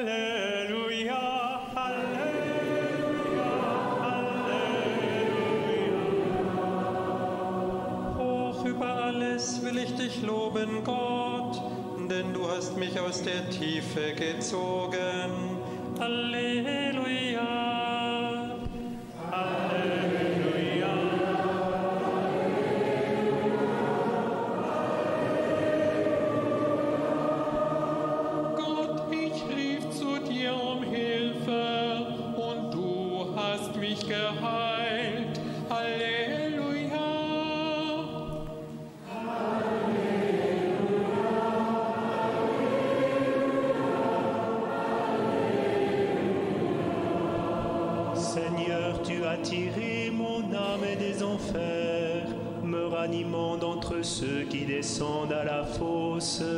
alle la fosse.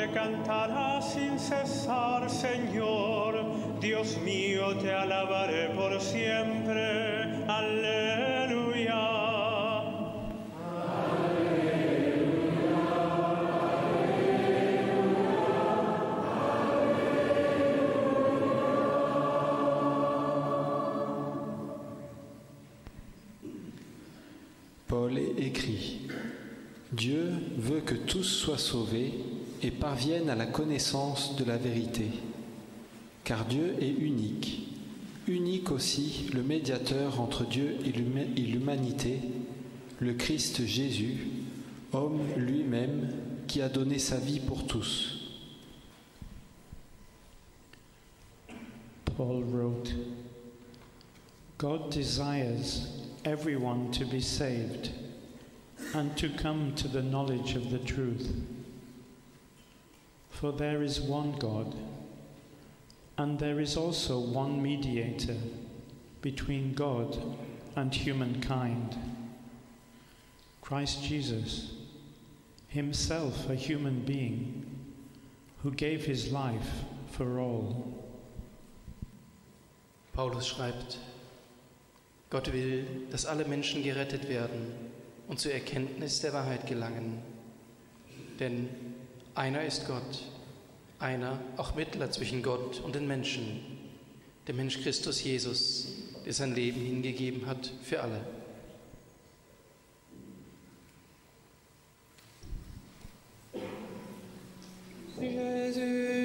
Te cantará sin cesar, Señor. Dios mío, te alabaré por siempre. Aleluya. Paul écrit Dieu veut que tous soient sauvés et parviennent à la connaissance de la vérité. Car Dieu est unique, unique aussi le médiateur entre Dieu et l'huma- et l'humanité, le Christ Jésus, homme lui-même qui a donné sa vie pour tous. Paul wrote, God desires everyone to be saved and to come to the knowledge of the truth. For there is one God, and there is also one mediator between God and humankind, Christ Jesus, himself a human being who gave his life for all. Paulus schreibt, Gott will, dass alle Menschen gerettet werden und zur Erkenntnis der Wahrheit gelangen. Denn Einer ist Gott, einer auch Mittler zwischen Gott und den Menschen, der Mensch Christus Jesus, der sein Leben hingegeben hat für alle. Jésus.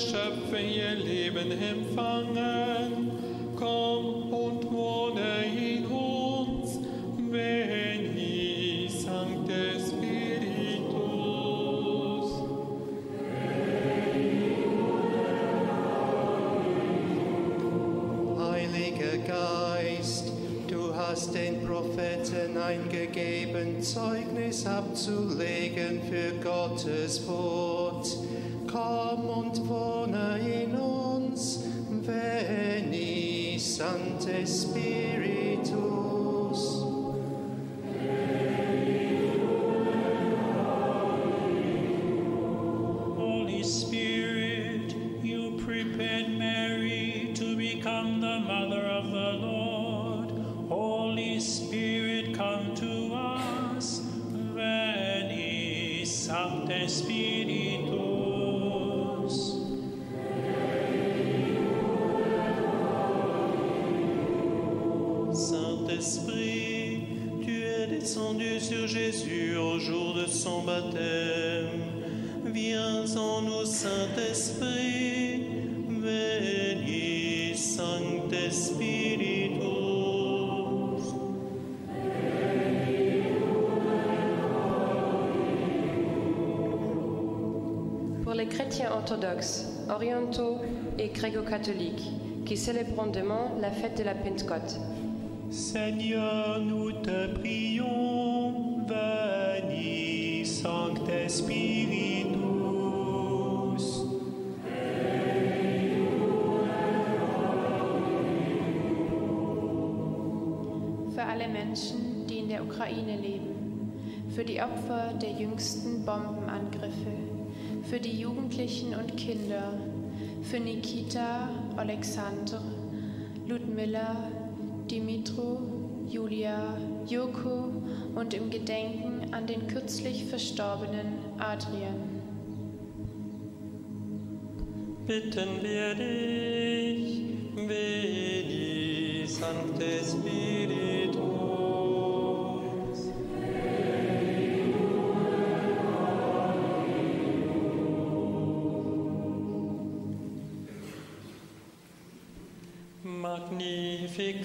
Schöpfe ihr Leben empfangen. Komm und wohne in uns, veni Sancte Spiritus. Heiliger Geist, du hast den Propheten eingegeben, Zeugnis abzulegen für Gottes Wort komm und wohne in uns, veni Sante Spirit. Au jour de son baptême. Viens en nous, Saint-Esprit, veni, Sancte Spiritus. Pour les chrétiens orthodoxes, orientaux et gréco-catholiques qui célébreront demain la fête de la Pentecôte, Seigneur, nous te prions, veni, Sancte Spiritus. für alle Menschen, die in der Ukraine leben, für die Opfer der jüngsten Bombenangriffe, für die Jugendlichen und Kinder, für Nikita, Alexander, Ludmilla, Dimitro, Julia, Joko und im Gedenken an den kürzlich verstorbenen Adrian. Bitten wir dich, veni, Sancte Spiritus. Magnificat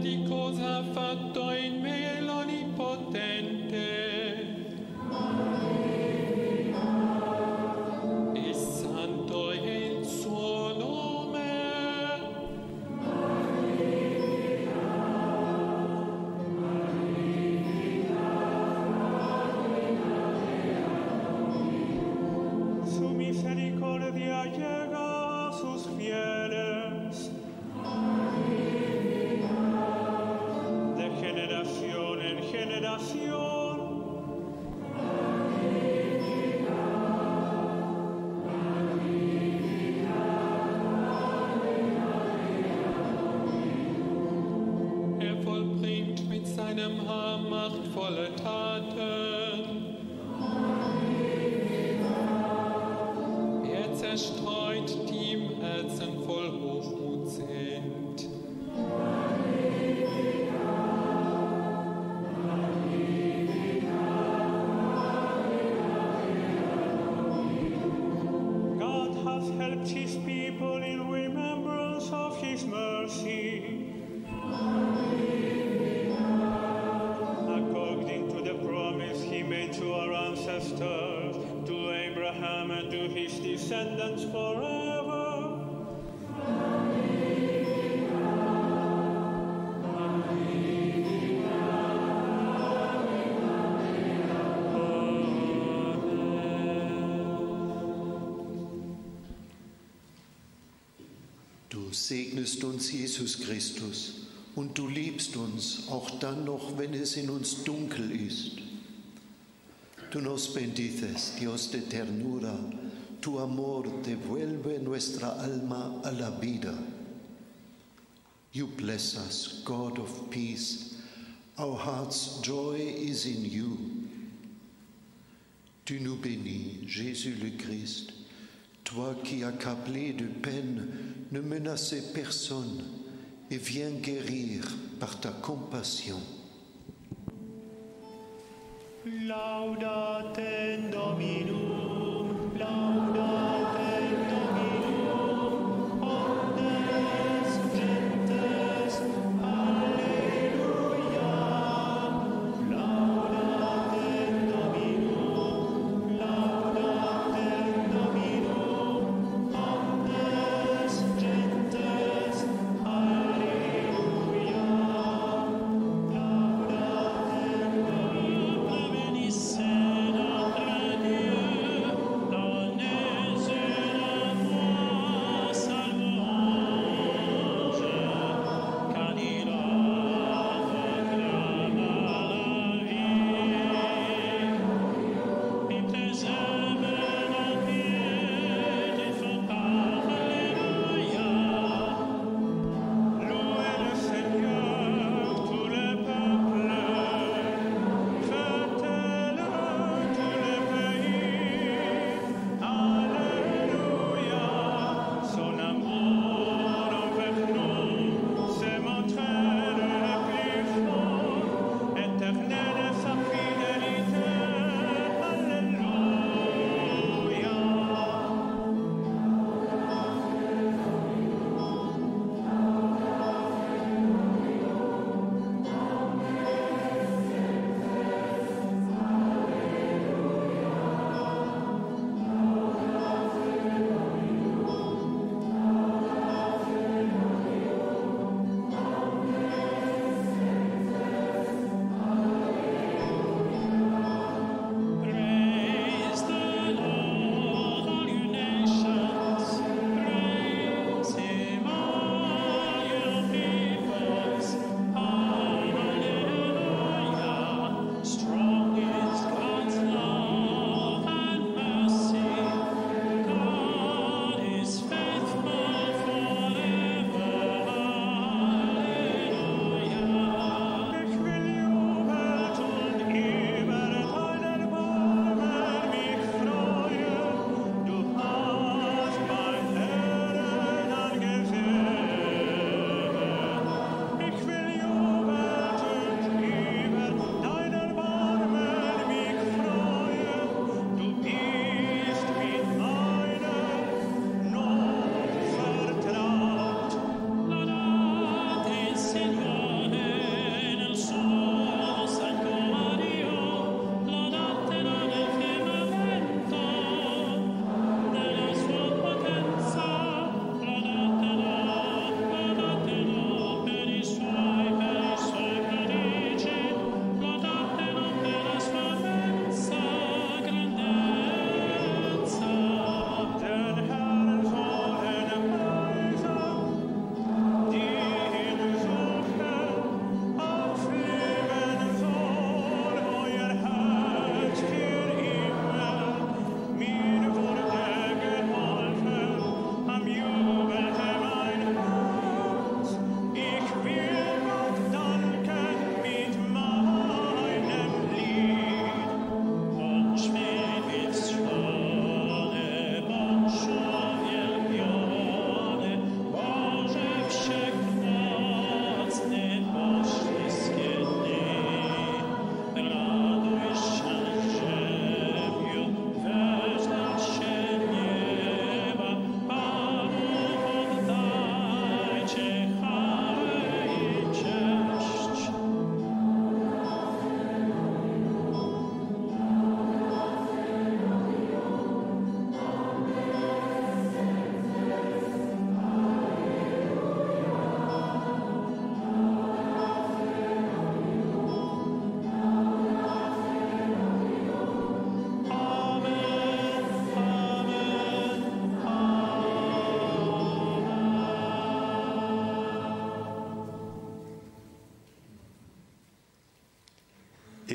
Gnadico ha fatto in me l'Onnipotente. Helped his people in remembrance of his mercy. According to the promise he made to our ancestors, to Abraham and to his descendants forever. Segnest uns, Jesus Christus, und du liebst uns, auch dann noch, wenn es in uns dunkel ist. Tú nos bendices, Dios de ternura, tu amor devuelve nuestra alma a la vida. You bless us, God of peace. Our heart's joy is in you. Tu nous bénis, Jésus le Christ, toi qui, accablé de peine, ne menaçais personne et viens guérir par ta compassion.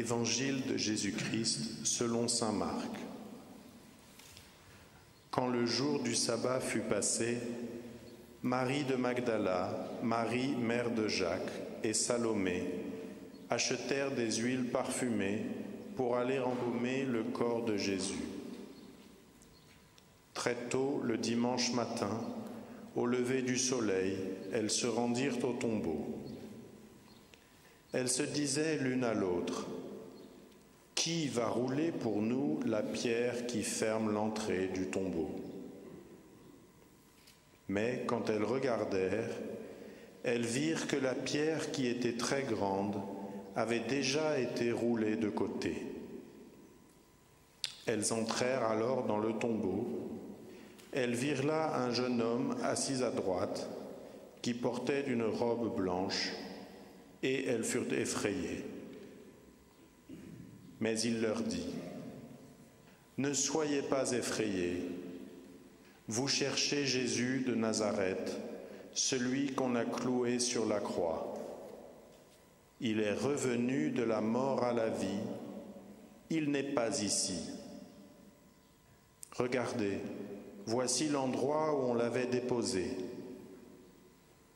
Évangile de Jésus-Christ selon Saint Marc. Quand le jour du sabbat fut passé, Marie de Magdala, Marie mère de Jacques et Salomé achetèrent des huiles parfumées pour aller embaumer le corps de Jésus. Très tôt le dimanche matin, au lever du soleil, elles se rendirent au tombeau. Elles se disaient l'une à l'autre, Qui va rouler pour nous la pierre qui ferme l'entrée du tombeau? Mais quand elles regardèrent, elles virent que la pierre qui était très grande avait déjà été roulée de côté. Elles entrèrent alors dans le tombeau. Elles virent là un jeune homme assis à droite qui portait une robe blanche et elles furent effrayées. Mais il leur dit, Ne soyez pas effrayés, vous cherchez Jésus de Nazareth, celui qu'on a cloué sur la croix. Il est revenu de la mort à la vie, il n'est pas ici. Regardez, voici l'endroit où on l'avait déposé.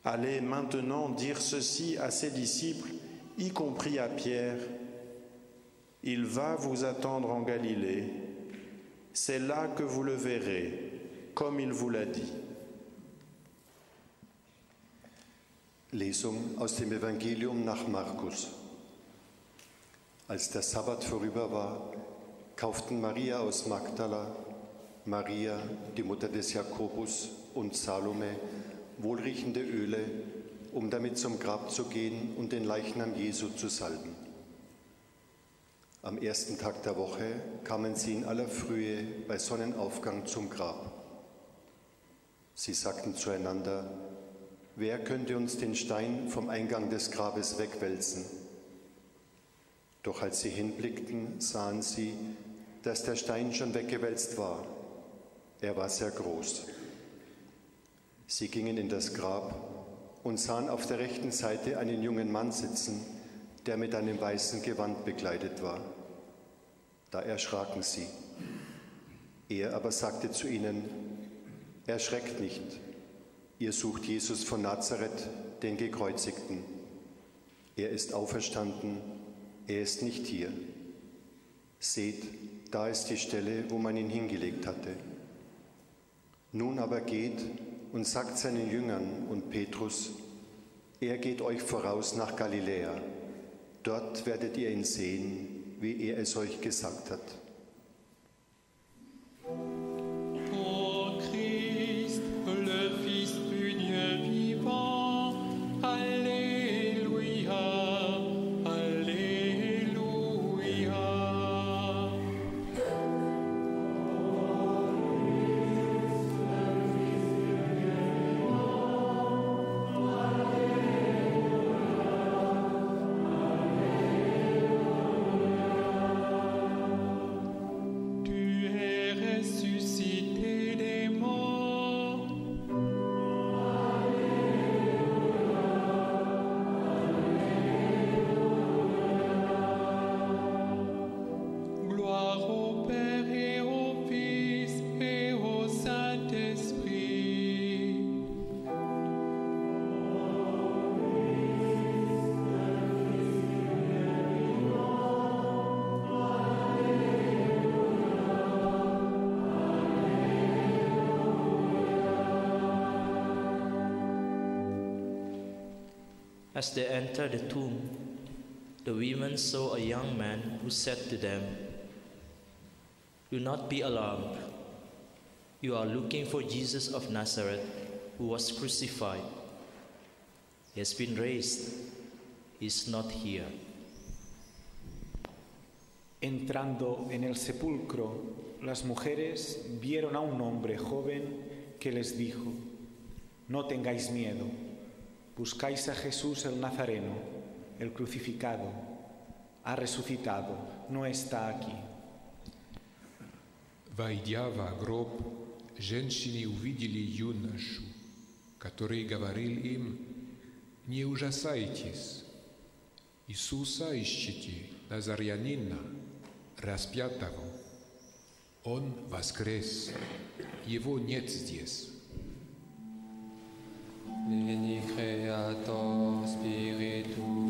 Allez maintenant dire ceci à ses disciples, y compris à Pierre. Il va vous attendre en Galilée. C'est là que vous le verrez, comme il vous l'a dit. Lesung aus dem Evangelium nach Markus. Als der Sabbat vorüber war, kauften Maria aus Magdala, Maria, die Mutter des Jakobus und Salome wohlriechende Öle, um damit zum Grab zu gehen und den Leichnam Jesu zu salben. Am ersten Tag der Woche kamen sie in aller Frühe bei Sonnenaufgang zum Grab. Sie sagten zueinander, wer könnte uns den Stein vom Eingang des Grabes wegwälzen? Doch als sie hinblickten, sahen sie, dass der Stein schon weggewälzt war. Er war sehr groß. Sie gingen in das Grab und sahen auf der rechten Seite einen jungen Mann sitzen, der mit einem weißen Gewand bekleidet war. Da erschraken sie. Er aber sagte zu ihnen, Erschreckt nicht, ihr sucht Jesus von Nazareth, den Gekreuzigten. Er ist auferstanden, er ist nicht hier. Seht, da ist die Stelle, wo man ihn hingelegt hatte. Nun aber geht und sagt seinen Jüngern und Petrus, er geht euch voraus nach Galiläa. Dort werdet ihr ihn sehen, wie er es euch gesagt hat. As they entered the tomb, the women saw a young man who said to them, Do not be alarmed. You are looking for Jesus of Nazareth, who was crucified. He has been raised. He is not here. Entrando en el sepulcro, las mujeres vieron a un hombre joven que les dijo, no tengáis miedo, buscáis a Jesús el Nazareno, el crucificado, ha resucitado, no está aquí. Войдя в гроб, женщины увидели юношу, который говорил им, «Не ужасайтесь, Иисуса ищите, Nazarianina, распятого. Он воскрес. Его нет здесь. Veni Creator Spiritus.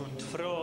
und froh.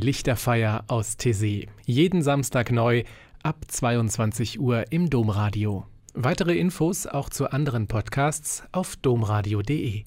Die Lichterfeier aus Tessé. Jeden Samstag neu ab 22 Uhr im Domradio. Weitere Infos auch zu anderen Podcasts auf domradio.de.